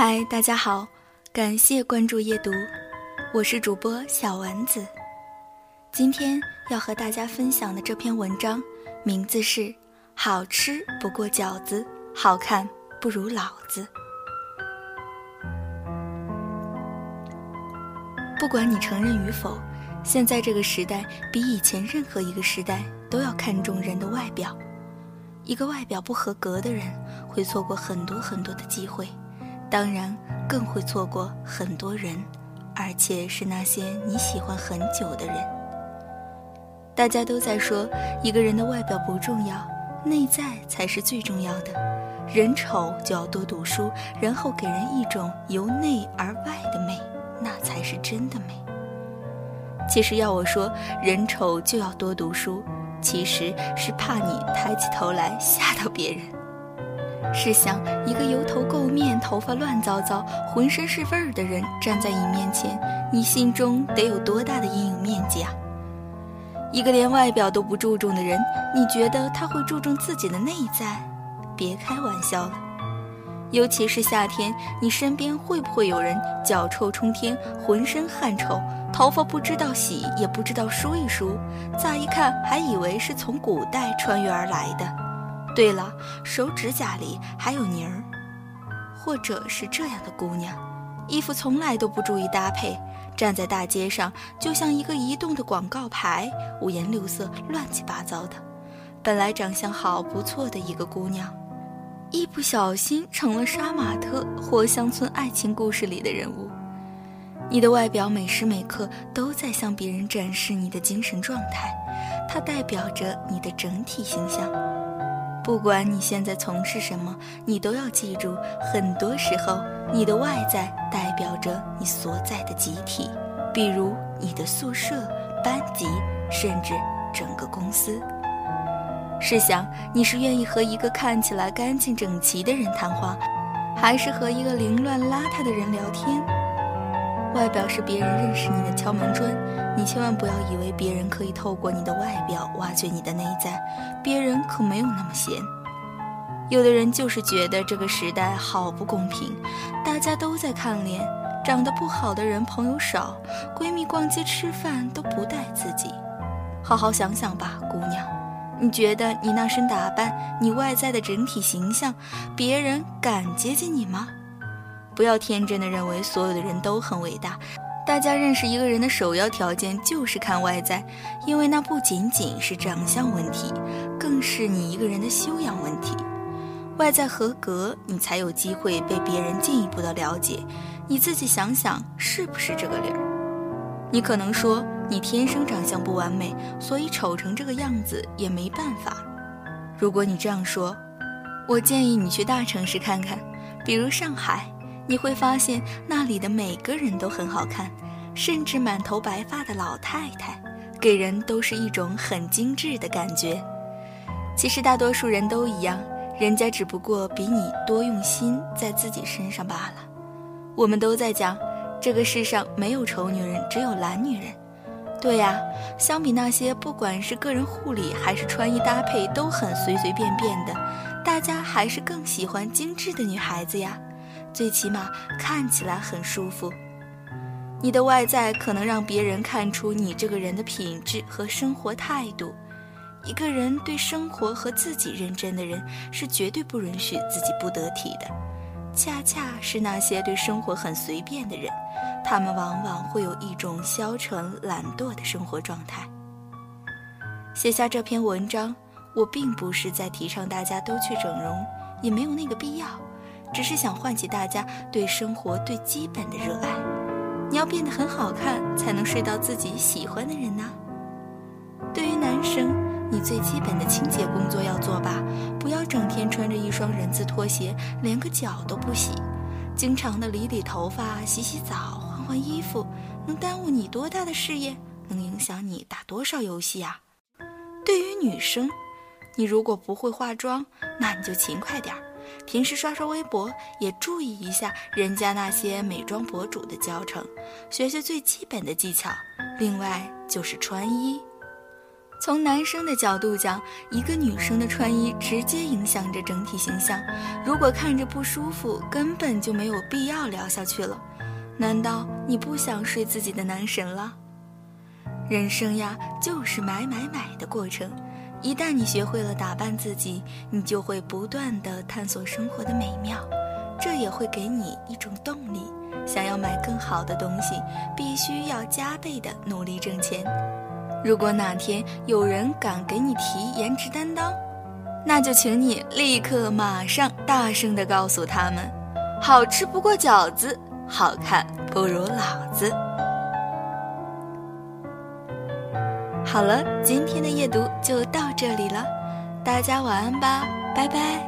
嗨，大家好，感谢关注夜读，我是主播小丸子。今天要和大家分享的这篇文章，名字是《好吃不过饺子，好看不如老子》。不管你承认与否，现在这个时代比以前任何一个时代都要看重人的外表。一个外表不合格的人，会错过很多很多的机会。当然，更会错过很多人，而且是那些你喜欢很久的人。大家都在说，一个人的外表不重要，内在才是最重要的。人丑就要多读书，然后给人一种由内而外的美，那才是真的美。其实要我说，人丑就要多读书，其实是怕你抬起头来吓到别人。试想，一个油头垢面、头发乱糟糟、浑身是味儿的人站在你面前，你心中得有多大的阴影面积啊？一个连外表都不注重的人，你觉得他会注重自己的内在？别开玩笑了。尤其是夏天，你身边会不会有人脚臭冲天、浑身汗臭、头发不知道洗也不知道梳一梳，乍一看还以为是从古代穿越而来的？对了，手指甲里还有泥儿，或者是这样的姑娘，衣服从来都不注意搭配，站在大街上就像一个移动的广告牌，五颜六色、乱七八糟的。本来长相好不错的一个姑娘，一不小心成了杀马特或乡村爱情故事里的人物。你的外表每时每刻都在向别人展示你的精神状态，它代表着你的整体形象。不管你现在从事什么，你都要记住，很多时候你的外在代表着你所在的集体，比如你的宿舍、班级，甚至整个公司。试想，你是愿意和一个看起来干净整齐的人谈话，还是和一个凌乱邋遢的人聊天？外表是别人认识你的敲门砖，你千万不要以为别人可以透过你的外表挖掘你的内在，别人可没有那么闲。有的人就是觉得这个时代好不公平，大家都在看脸，长得不好的人朋友少，闺蜜逛街吃饭都不带自己。好好想想吧，姑娘，你觉得你那身打扮，你外在的整体形象，别人敢接近你吗？不要天真的认为所有的人都很伟大，大家认识一个人的首要条件就是看外在，因为那不仅仅是长相问题，更是你一个人的修养问题。外在合格，你才有机会被别人进一步的了解。你自己想想，是不是这个理儿？你可能说你天生长相不完美，所以丑成这个样子也没办法。如果你这样说，我建议你去大城市看看，比如上海。你会发现那里的每个人都很好看，甚至满头白发的老太太，给人都是一种很精致的感觉。其实大多数人都一样，人家只不过比你多用心在自己身上罢了。我们都在讲，这个世上没有丑女人，只有懒女人。对呀，相比那些不管是个人护理还是穿衣搭配都很随随便便的，大家还是更喜欢精致的女孩子呀。最起码看起来很舒服。你的外在可能让别人看出你这个人的品质和生活态度。一个人对生活和自己认真的人，是绝对不允许自己不得体的。恰恰是那些对生活很随便的人，他们往往会有一种消沉懒惰的生活状态。写下这篇文章，我并不是在提倡大家都去整容，也没有那个必要。只是想唤起大家对生活最基本的热爱。你要变得很好看，才能睡到自己喜欢的人呢。对于男生，你最基本的清洁工作要做吧，不要整天穿着一双人字拖鞋，连个脚都不洗。经常的理理头发、洗洗澡、换换衣服，能耽误你多大的事业？能影响你打多少游戏啊？对于女生，你如果不会化妆，那你就勤快点儿。平时刷刷微博，也注意一下人家那些美妆博主的教程，学学最基本的技巧。另外就是穿衣，从男生的角度讲，一个女生的穿衣直接影响着整体形象。如果看着不舒服，根本就没有必要聊下去了。难道你不想睡自己的男神了？人生呀，就是买买买的过程。一旦你学会了打扮自己，你就会不断的探索生活的美妙，这也会给你一种动力。想要买更好的东西，必须要加倍的努力挣钱。如果哪天有人敢给你提颜值担当，那就请你立刻马上大声的告诉他们：好吃不过饺子，好看不如老子。好了，今天的夜读就到这里了，大家晚安吧，拜拜。